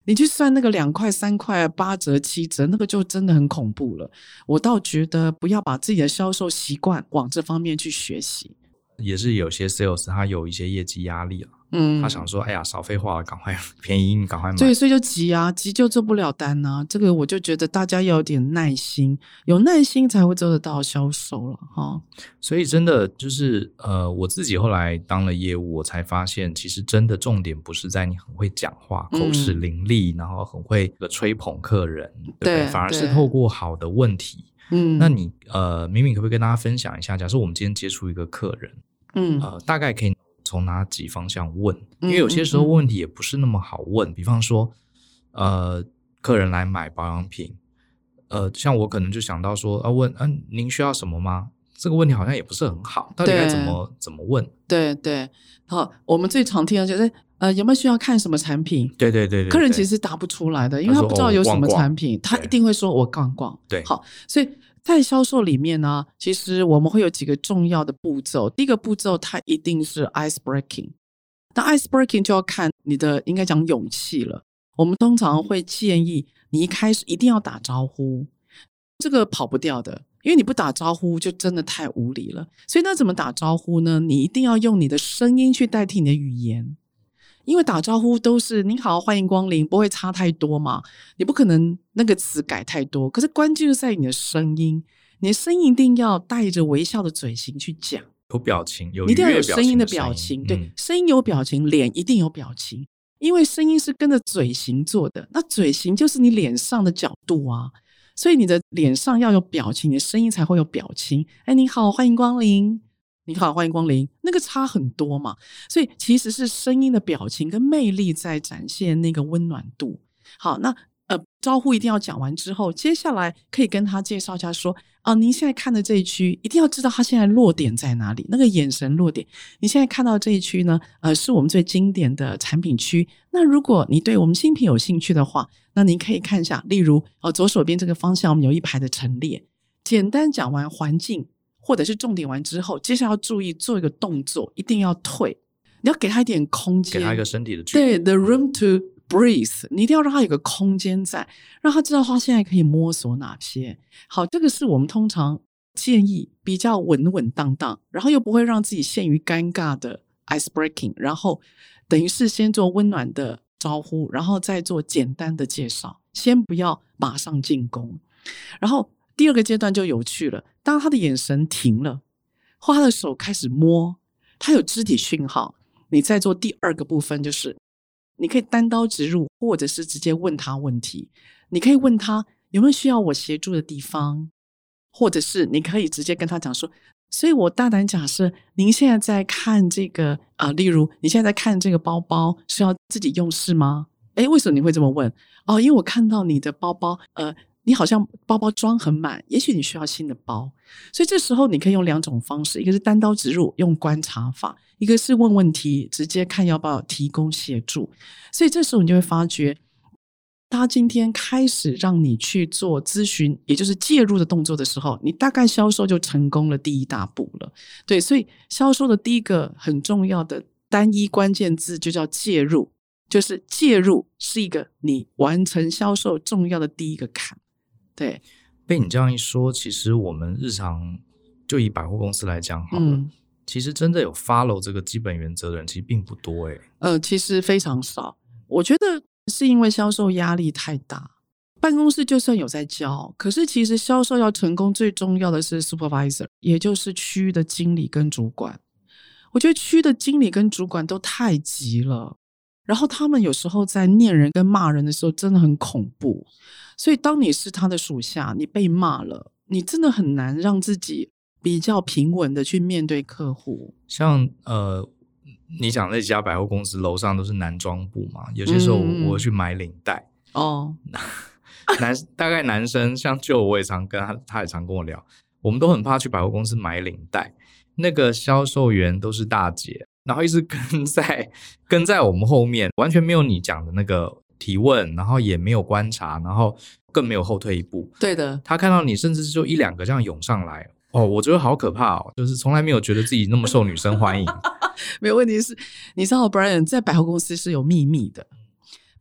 你去算那个两块、三块、八折、七折，那个就真的很恐怖了。我倒觉得不要把自己的销售习惯往这方面去学习。也是有些 sales 他有一些业绩压力了。嗯，他想说，哎呀，少废话了，赶快便宜，你赶快买。对，所以就急啊，急就做不了单啊。这个我就觉得大家要有点耐心，有耐心才会做得到销售了哈。所以真的就是，呃，我自己后来当了业务，我才发现，其实真的重点不是在你很会讲话，口齿伶俐，嗯、然后很会吹捧客人，对，反而是透过好的问题。嗯，那你呃，敏敏可不可以跟大家分享一下？假设我们今天接触一个客人，嗯，呃，大概可以。从哪几方向问？因为有些时候问题也不是那么好问。嗯嗯嗯、比方说，呃，客人来买保养品，呃，像我可能就想到说，啊，问，嗯、啊，您需要什么吗？这个问题好像也不是很好，到底该怎么怎么问？对对，好，我们最常听的就是，呃，有没有需要看什么产品？对对对对，客人其实答不出来的，因为他不知道有什么产品，他，一定会说我逛逛。对，好，所以。在销售里面呢，其实我们会有几个重要的步骤。第一个步骤，它一定是 ice breaking。那 ice breaking 就要看你的应该讲勇气了。我们通常会建议你一开始一定要打招呼，这个跑不掉的，因为你不打招呼就真的太无理了。所以那怎么打招呼呢？你一定要用你的声音去代替你的语言。因为打招呼都是“你好，欢迎光临”，不会差太多嘛。你不可能那个词改太多。可是关键就在于你的声音，你的声音一定要带着微笑的嘴型去讲，有表情，有一定要有声音的表情。对，嗯、声音有表情，脸一定有表情，因为声音是跟着嘴型做的。那嘴型就是你脸上的角度啊，所以你的脸上要有表情，你的声音才会有表情。哎，你好，欢迎光临。你好，欢迎光临。那个差很多嘛，所以其实是声音的表情跟魅力在展现那个温暖度。好，那呃，招呼一定要讲完之后，接下来可以跟他介绍一下，说啊，您现在看的这一区，一定要知道他现在落点在哪里，那个眼神落点。你现在看到这一区呢，呃，是我们最经典的产品区。那如果你对我们新品有兴趣的话，那您可以看一下，例如哦，左手边这个方向，我们有一排的陈列。简单讲完环境。或者是重点完之后，接下来要注意做一个动作，一定要退。你要给他一点空间，给他一个身体的距离。对，the room to breathe，你一定要让他有个空间在，让他知道他现在可以摸索哪些。好，这个是我们通常建议比较稳稳当当，然后又不会让自己陷于尴尬的 ice breaking，然后等于是先做温暖的招呼，然后再做简单的介绍，先不要马上进攻，然后。第二个阶段就有趣了，当他的眼神停了，或他的手开始摸，他有肢体讯号，你再做第二个部分，就是你可以单刀直入，或者是直接问他问题。你可以问他有没有需要我协助的地方，或者是你可以直接跟他讲说，所以我大胆假设，您现在在看这个啊、例如你现在在看这个包包是要自己用是吗？诶，为什么你会这么问？哦，因为我看到你的包包，呃。你好像包包装很满，也许你需要新的包，所以这时候你可以用两种方式，一个是单刀直入，用观察法；一个是问问题，直接看要不要提供协助。所以这时候你就会发觉，他今天开始让你去做咨询，也就是介入的动作的时候，你大概销售就成功了第一大步了。对，所以销售的第一个很重要的单一关键字就叫介入，就是介入是一个你完成销售重要的第一个坎。对，被你这样一说，其实我们日常就以百货公司来讲好了，嗯、其实真的有 follow 这个基本原则的人其实并不多诶。呃，其实非常少。我觉得是因为销售压力太大，办公室就算有在教，可是其实销售要成功，最重要的是 supervisor，也就是区域的经理跟主管。我觉得区的经理跟主管都太急了，然后他们有时候在念人跟骂人的时候真的很恐怖。所以当你是他的属下，你被骂了，你真的很难让自己比较平稳的去面对客户。像呃，你讲那家百货公司楼上都是男装部嘛，有些时候我会去买领带、嗯、哦。<laughs> 男大概男生像就我也常跟他，他也常跟我聊，我们都很怕去百货公司买领带。那个销售员都是大姐，然后一直跟在跟在我们后面，完全没有你讲的那个提问，然后也没有观察，然后更没有后退一步。对的，他看到你，甚至就一两个这样涌上来，哦，我觉得好可怕哦，就是从来没有觉得自己那么受女生欢迎。<laughs> 没有问题是，你知道，Brian 在百货公司是有秘密的。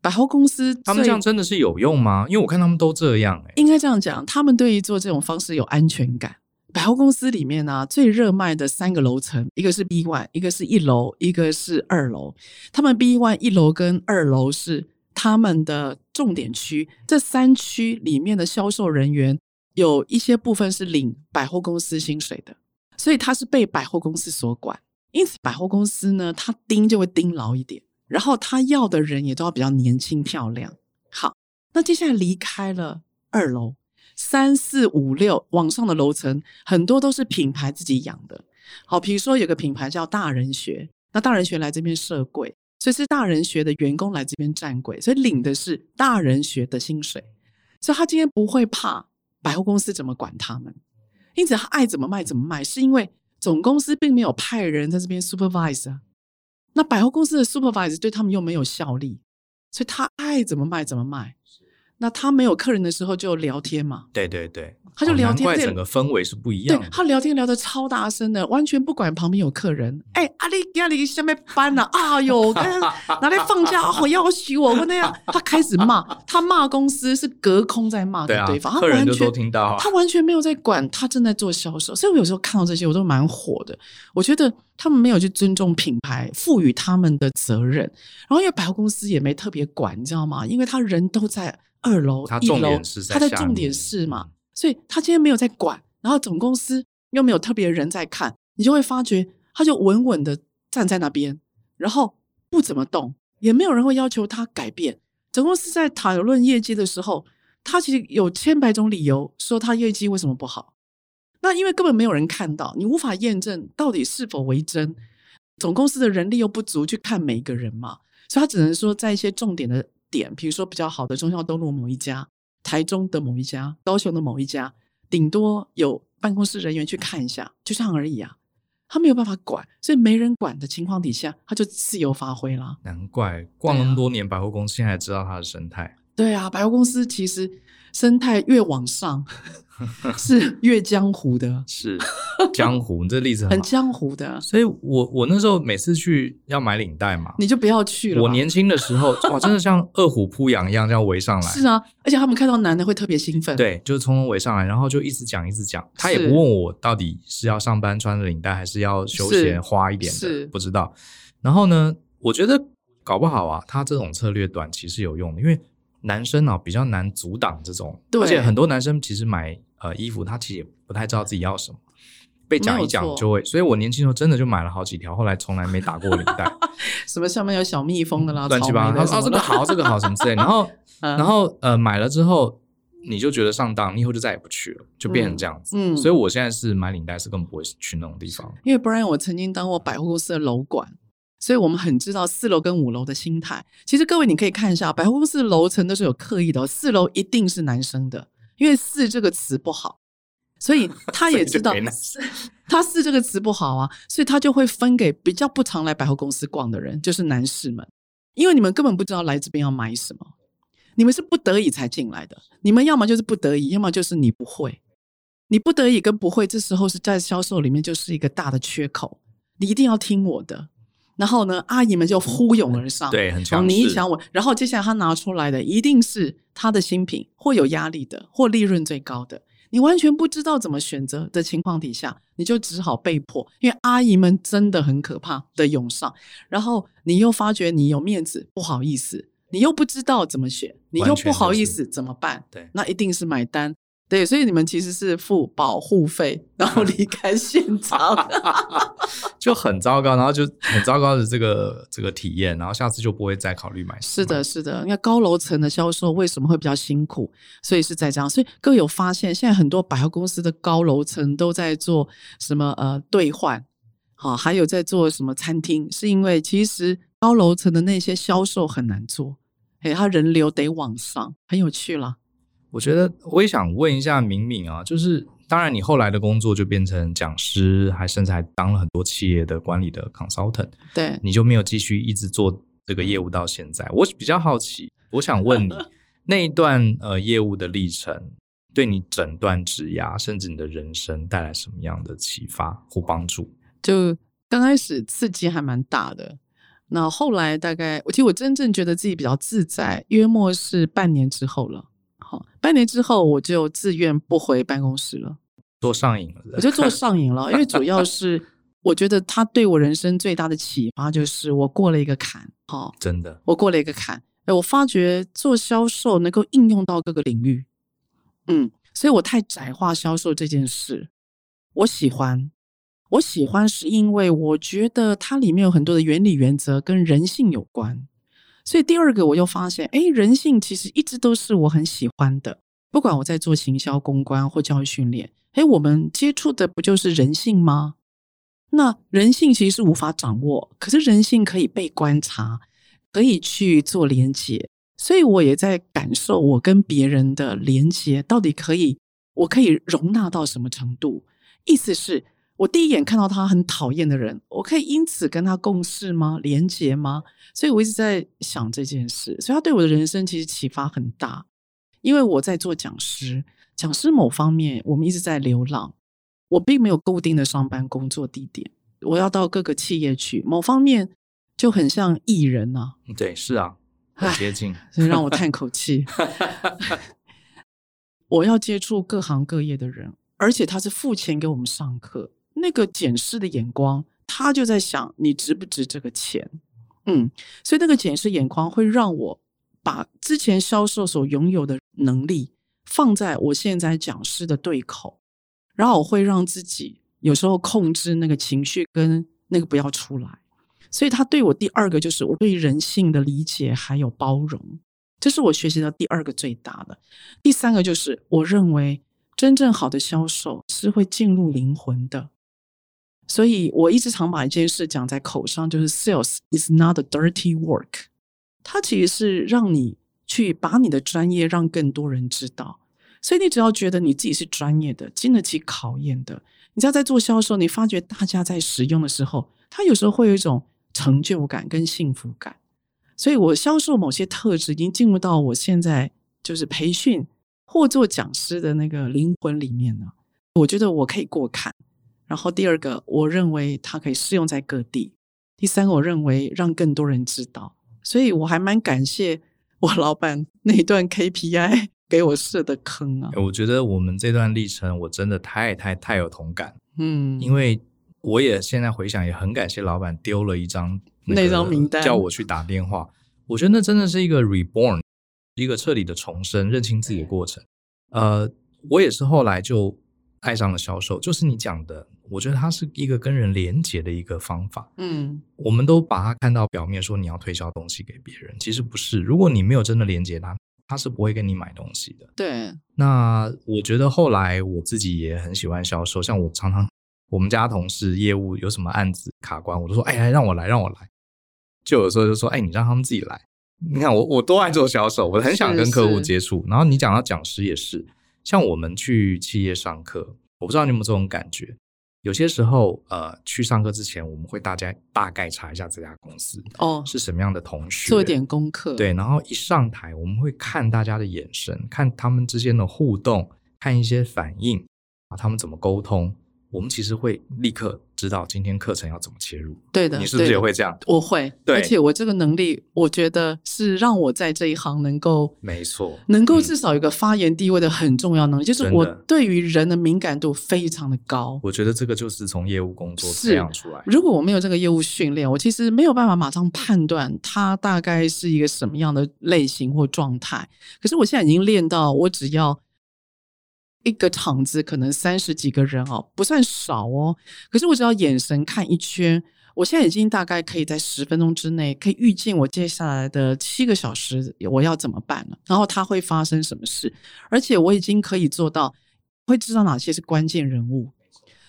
百货公司他们这样真的是有用吗？因为我看他们都这样、欸，应该这样讲，他们对于做这种方式有安全感。百货公司里面呢、最热卖的三个楼层，一个是 B one，一个是一楼，一个是二楼。他们 B one 一楼跟二楼是他们的重点区，这三区里面的销售人员有一些部分是领百货公司薪水的，所以他是被百货公司所管。因此，百货公司呢，他盯就会盯牢一点。然后他要的人也都要比较年轻漂亮。好，那接下来离开了二楼，三四五六往上的楼层，很多都是品牌自己养的。好，比如说有个品牌叫大人学，那大人学来这边设柜，所以是大人学的员工来这边站柜，所以领的是大人学的薪水。所以他今天不会怕百货公司怎么管他们，因此他爱怎么卖怎么卖，是因为总公司并没有派人在这边 supervise 啊。那百货公司的 supervisor 对他们又没有效力，所以他爱怎么卖怎么卖。那他没有客人的时候就聊天嘛？对对对，他就聊天。整个氛围是不一样的。对，他聊天聊得超大声的，完全不管旁边有客人。哎，阿 <laughs> 里阿里下面搬了啊哟，拿来放假好要挟我我那样。他开始骂，<laughs> 他骂公司是隔空在骂对方，啊、客人就都听到。他完全没有在管，他正在做销售。所以我有时候看到这些，我都蛮火的。我觉得他们没有去尊重品牌，赋予他们的责任。然后因为百货公司也没特别管，你知道吗？因为他人都在。二楼、一楼，他的重点是嘛，所以他今天没有在管，然后总公司又没有特别人在看，你就会发觉，他就稳稳的站在那边，然后不怎么动，也没有人会要求他改变。总公司在讨论业绩的时候，他其实有千百种理由说他业绩为什么不好，那因为根本没有人看到，你无法验证到底是否为真，总公司的人力又不足去看每一个人嘛，所以他只能说在一些重点的。点，比如说比较好的中校东路某一家，台中的某一家，高雄的某一家，顶多有办公室人员去看一下，就这样而已啊。他没有办法管，所以没人管的情况底下，他就自由发挥了。难怪逛那么多年百货公司，现在知道它的生态。对啊，百货公司其实生态越往上。<laughs> 是越江湖的，是江湖。你这例子很，很江湖的，所以我我那时候每次去要买领带嘛，你就不要去了。我年轻的时候，<laughs> 哇，真的像饿虎扑羊一样这样围上来。是啊，而且他们看到男的会特别兴奋。对，就是匆匆围上来，然后就一直讲一直讲，他也不问我到底是要上班穿的领带，还是要休闲花一点的，是不知道。然后呢，我觉得搞不好啊，他这种策略短期是有用的，因为男生啊比较难阻挡这种，而且很多男生其实买。呃，衣服他其实也不太知道自己要什么，被讲一讲就会。所以我年轻时候真的就买了好几条，后来从来没打过领带。什么上面有小蜜蜂的啦，乱七八糟。这个好，这个好什么之类。然后，<laughs> 然后呃，买了之后你就觉得上当，你以后就再也不去了，就变成这样子。嗯，所以我现在是买领带是根本不会去那种地方。因为不然我曾经当过百货公司的楼管，所以我们很知道四楼跟五楼的心态。其实各位你可以看一下，百货公司的楼层都是有刻意的，四楼一定是男生的。因为“四”这个词不好，所以 <laughs> 他也知道“他四”这个词不好啊，所以他就会分给比较不常来百货公司逛的人，就是男士们。因为你们根本不知道来这边要买什么，你们是不得已才进来的。你们要么就是不得已，要么就是你不会。你不得已跟不会，这时候是在销售里面就是一个大的缺口。你一定要听我的。然后呢，阿姨们就呼涌而上，对，很强势。你一抢我，然后接下来他拿出来的一定是他的新品，或有压力的，或利润最高的。你完全不知道怎么选择的情况底下，你就只好被迫，因为阿姨们真的很可怕的涌上。然后你又发觉你有面子，不好意思，你又不知道怎么选，你又不好意思怎么办？对，那一定是买单。对，所以你们其实是付保护费，然后离开现场，<laughs> 就很糟糕，然后就很糟糕的这个这个体验，然后下次就不会再考虑买。是的，是的。你看高楼层的销售为什么会比较辛苦？所以是在这样。所以各位有发现，现在很多百货公司的高楼层都在做什么？呃，兑换，好，还有在做什么餐厅？是因为其实高楼层的那些销售很难做，哎，他人流得往上，很有趣了。我觉得我也想问一下敏敏啊，就是当然你后来的工作就变成讲师，还甚至还当了很多企业的管理的 consultant，对，你就没有继续一直做这个业务到现在。我比较好奇，我想问你 <laughs> 那一段呃业务的历程，对你整段职涯甚至你的人生带来什么样的启发或帮助？就刚开始刺激还蛮大的，那后来大概我其实我真正觉得自己比较自在，约莫是半年之后了。好，半年之后我就自愿不回办公室了，做上瘾了。我就做上瘾了，因为主要是 <laughs> 我觉得他对我人生最大的启发就是我过了一个坎。好，真的，我过了一个坎。哎，我发觉做销售能够应用到各个领域。嗯，所以我太窄化销售这件事，我喜欢，我喜欢是因为我觉得它里面有很多的原理原则跟人性有关。所以第二个，我又发现，哎，人性其实一直都是我很喜欢的。不管我在做行销、公关或教育训练，哎，我们接触的不就是人性吗？那人性其实是无法掌握，可是人性可以被观察，可以去做连接。所以我也在感受我跟别人的连接到底可以，我可以容纳到什么程度？意思是。我第一眼看到他很讨厌的人，我可以因此跟他共事吗？连结吗？所以我一直在想这件事，所以他对我的人生其实启发很大。因为我在做讲师，讲师某方面我们一直在流浪，我并没有固定的上班工作地点，我要到各个企业去，某方面就很像艺人呐、啊。对，是啊，很接近，所以让我叹口气。<laughs> 我要接触各行各业的人，而且他是付钱给我们上课。那个检视的眼光，他就在想你值不值这个钱，嗯，所以那个检视眼光会让我把之前销售所拥有的能力放在我现在讲师的对口，然后我会让自己有时候控制那个情绪跟那个不要出来，所以他对我第二个就是我对人性的理解还有包容，这是我学习的第二个最大的，第三个就是我认为真正好的销售是会进入灵魂的。所以我一直常把一件事讲在口上，就是 Sales is not a dirty work。它其实是让你去把你的专业让更多人知道。所以你只要觉得你自己是专业的，经得起考验的，你只要在做销售，你发觉大家在使用的时候，他有时候会有一种成就感跟幸福感。所以我销售某些特质已经进入到我现在就是培训或做讲师的那个灵魂里面了。我觉得我可以过坎。然后第二个，我认为它可以适用在各地。第三个，我认为让更多人知道，所以我还蛮感谢我老板那段 KPI 给我设的坑啊。我觉得我们这段历程，我真的太太太有同感。嗯，因为我也现在回想，也很感谢老板丢了一张那张名单，叫我去打电话。我觉得那真的是一个 reborn，一个彻底的重生、认清自己的过程。呃，我也是后来就爱上了销售，就是你讲的。我觉得它是一个跟人连接的一个方法。嗯，我们都把它看到表面，说你要推销东西给别人，其实不是。如果你没有真的连接他，他是不会跟你买东西的。对。那我觉得后来我自己也很喜欢销售，像我常常我们家同事业务有什么案子卡关，我都说：“哎，哎，让我来，让我来。”就有时候就说：“哎，你让他们自己来。”你看我我多爱做销售，我很想跟客户接触。然后你讲到讲师也是，像我们去企业上课，我不知道你有没有这种感觉。有些时候，呃，去上课之前，我们会大家大概查一下这家公司哦是什么样的同学，做点功课。对，然后一上台，我们会看大家的眼神，看他们之间的互动，看一些反应啊，他们怎么沟通，我们其实会立刻知道今天课程要怎么切入。对的，你是不是也会这样？我会，对，而且我这个能力，我觉得是让我在这一行能够，没错，能够至少有个发言地位的很重要能力，嗯、就是我对于人的敏感度非常的高。我觉得这个就是从业务工作培养出来。如果我没有这个业务训练，我其实没有办法马上判断他大概是一个什么样的类型或状态。可是我现在已经练到，我只要。一个场子可能三十几个人哦，不算少哦。可是我只要眼神看一圈，我现在已经大概可以在十分钟之内可以预见我接下来的七个小时我要怎么办了，然后他会发生什么事，而且我已经可以做到会知道哪些是关键人物，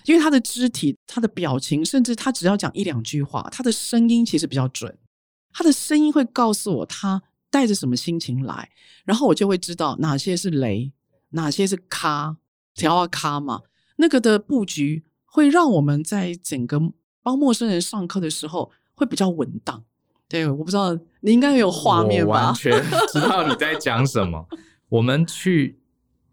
因为他的肢体、他的表情，甚至他只要讲一两句话，他的声音其实比较准，他的声音会告诉我他带着什么心情来，然后我就会知道哪些是雷。哪些是咖调啊咖嘛？那个的布局会让我们在整个帮陌生人上课的时候会比较稳当。对，我不知道你应该有画面吧？我完全 <laughs> 知道你在讲什么。我们去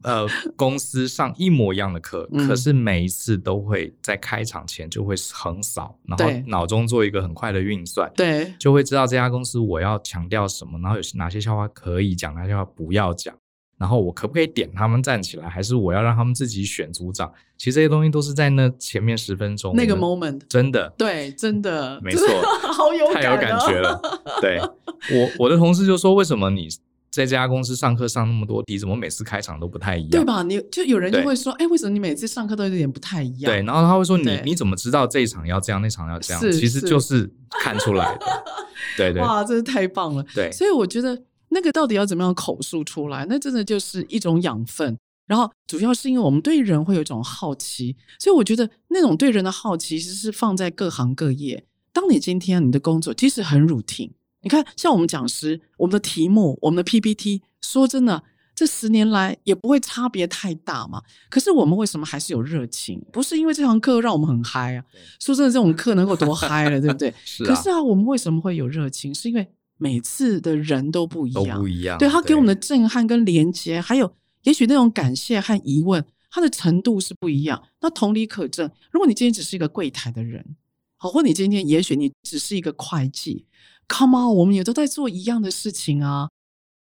呃公司上一模一样的课，嗯，可是每一次都会在开场前就会横扫，然后脑中做一个很快的运算，对，就会知道这家公司我要强调什么，然后有哪些笑话可以讲，哪些话不要讲。然后我可不可以点他们站起来，还是我要让他们自己选组长？其实这些东西都是在那前面十分钟那个 moment，真的，对，真的，没错，<laughs> 好有太有感觉了。对我，我的同事就说：“为什么你在这家公司上课上那么多题，怎么每次开场都不太一样？”对吧？你就有人就会说：“哎，为什么你每次上课都有点不太一样？”对，然后他会说：“你你怎么知道这一场要这样，那场要这样？其实就是看出来的。”对对，<laughs> 哇，真是太棒了。对，所以我觉得。那个到底要怎么样口述出来？那真的就是一种养分。然后主要是因为我们对人会有一种好奇，所以我觉得那种对人的好奇其实是放在各行各业。当你今天你的工作其实很 routine，你看像我们讲师，我们的题目、我们的 PPT，说真的，这十年来也不会差别太大嘛。可是我们为什么还是有热情？不是因为这堂课让我们很嗨啊。说真的，这种课能够多嗨了，对不对？<laughs> 是啊。可是啊，我们为什么会有热情？是因为每次的人都不一样，都不一样。对，他给我们的震撼跟连接，还有也许那种感谢和疑问，他的程度是不一样。那同理可证，如果你今天只是一个柜台的人，好，或你今天也许你只是一个会计，Come on，我们也都在做一样的事情啊。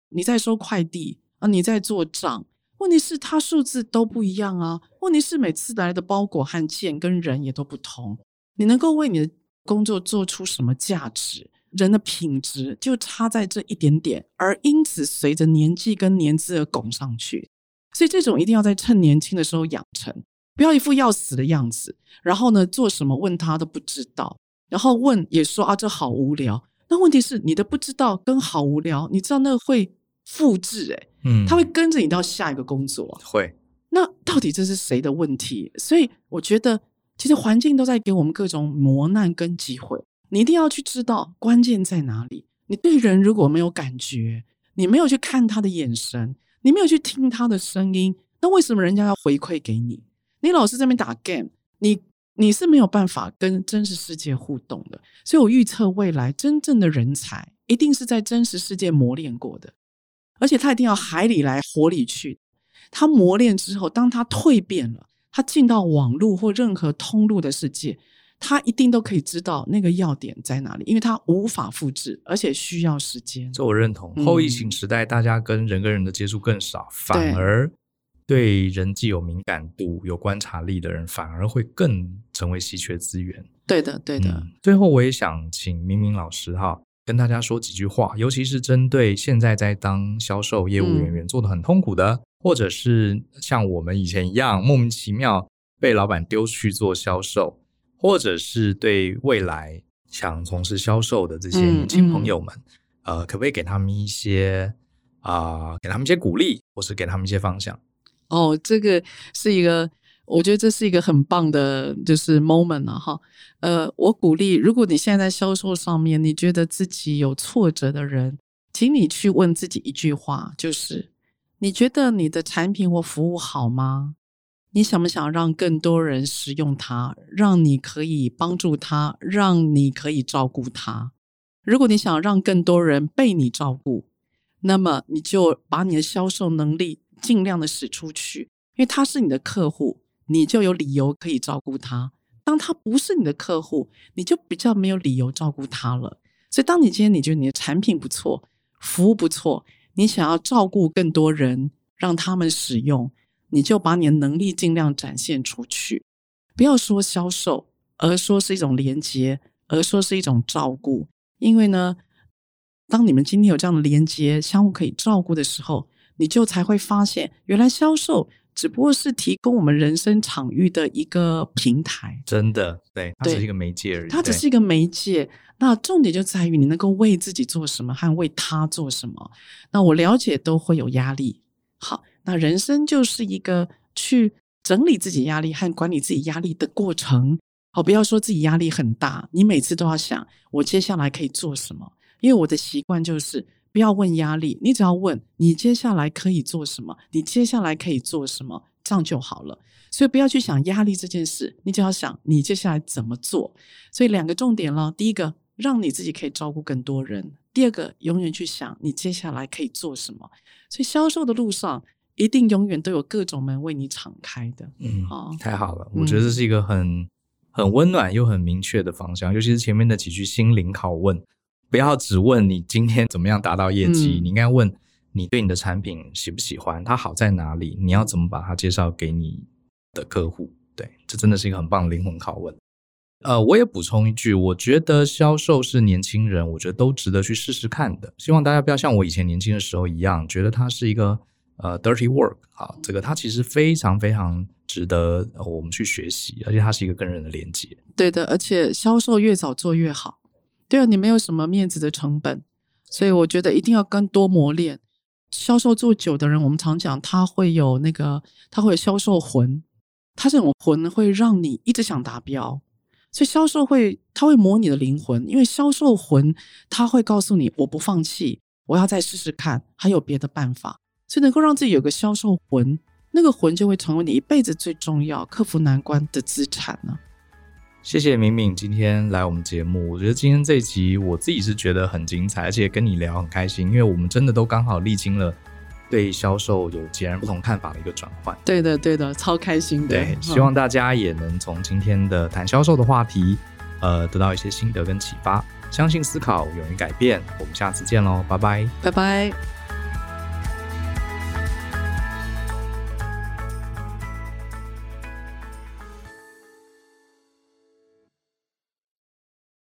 你在收快递啊，你在做账，问题是他数字都不一样啊。问题是每次来的包裹和件跟人也都不同，你能够为你的工作做出什么价值？人的品质就差在这一点点，而因此随着年纪跟年资而拱上去，所以这种一定要在趁年轻的时候养成，不要一副要死的样子。然后呢，做什么问他都不知道，然后问也说啊，这好无聊。那问题是你的不知道跟好无聊，你知道那个会复制诶，嗯，他会跟着你到下一个工作，会。那到底这是谁的问题？所以我觉得，其实环境都在给我们各种磨难跟机会。你一定要去知道关键在哪里。你对人如果没有感觉，你没有去看他的眼神，你没有去听他的声音，那为什么人家要回馈给你？你老是在那边打 game，你你是没有办法跟真实世界互动的。所以我预测未来真正的人才一定是在真实世界磨练过的，而且他一定要海里来火里去。他磨练之后，当他蜕变了，他进到网络或任何通路的世界。他一定都可以知道那个要点在哪里，因为他无法复制，而且需要时间。这我认同。后疫情时代，大家跟人跟人的接触更少，嗯，反而对人际有敏感度、有观察力的人，反而会更成为稀缺资源。对的，对的。嗯，最后，我也想请明明老师哈，跟大家说几句话，尤其是针对现在在当销售业务人员做的很痛苦的，嗯，或者是像我们以前一样莫名其妙被老板丢去做销售。或者是对未来想从事销售的这些年轻朋友们，嗯嗯、呃，可不可以给他们一些啊、呃，给他们一些鼓励，或是给他们一些方向？哦，这个是一个，我觉得这是一个很棒的，就是 moment 啊，哈。呃，我鼓励，如果你现在在销售上面，你觉得自己有挫折的人，请你去问自己一句话，就是你觉得你的产品或服务好吗？你想不想让更多人使用它，让你可以帮助他，让你可以照顾他？如果你想让更多人被你照顾，那么你就把你的销售能力尽量的使出去，因为他是你的客户，你就有理由可以照顾他；当他不是你的客户，你就比较没有理由照顾他了。所以，当你今天你觉得你的产品不错，服务不错，你想要照顾更多人，让他们使用，你就把你的能力尽量展现出去。不要说销售，而说是一种连接，而说是一种照顾。因为呢，当你们今天有这样的连接，相互可以照顾的时候，你就才会发现，原来销售只不过是提供我们人生场域的一个平台。真的，对，它只是一个媒介而已。它只是一个媒介。那重点就在于你能够为自己做什么和为他做什么。那我了解都会有压力。好，那人生就是一个去整理自己压力和管理自己压力的过程。好，不要说自己压力很大，你每次都要想我接下来可以做什么。因为我的习惯就是不要问压力，你只要问你接下来可以做什么，你接下来可以做什么，这样就好了。所以不要去想压力这件事，你只要想你接下来怎么做。所以两个重点了，第一个让你自己可以照顾更多人，第二个永远去想你接下来可以做什么。所以销售的路上一定永远都有各种门为你敞开的。嗯，哦，太好了，我觉得这是一个很、嗯、很温暖又很明确的方向，尤其是前面的几句心灵拷问。不要只问你今天怎么样达到业绩，嗯、你应该问你对你的产品喜不喜欢，它好在哪里，你要怎么把它介绍给你的客户？对，这真的是一个很棒的灵魂拷问。呃，我也补充一句，我觉得销售是年轻人，我觉得都值得去试试看的。希望大家不要像我以前年轻的时候一样，觉得它是一个呃 dirty work 啊，这个它其实非常非常值得我们去学习，而且它是一个跟人的连接。对的，而且销售越早做越好。对啊，你没有什么面子的成本，所以我觉得一定要更多磨练。销售做久的人，我们常讲他会有那个，他会有销售魂，他这种魂会让你一直想达标。所以销售会，他会磨你的灵魂，因为销售魂他会告诉你，我不放弃，我要再试试看，还有别的办法。所以能够让自己有个销售魂，那个魂就会成为你一辈子最重要克服难关的资产呢。谢谢敏敏今天来我们节目，我觉得今天这一集我自己是觉得很精彩，而且跟你聊很开心，因为我们真的都刚好历经了对销售有截然不同看法的一个转换。对的，对的，超开心的。对，希望大家也能从今天的谈销售的话题，呃，得到一些心得跟启发。相信思考，勇于改变。我们下次见喽，拜拜，拜拜。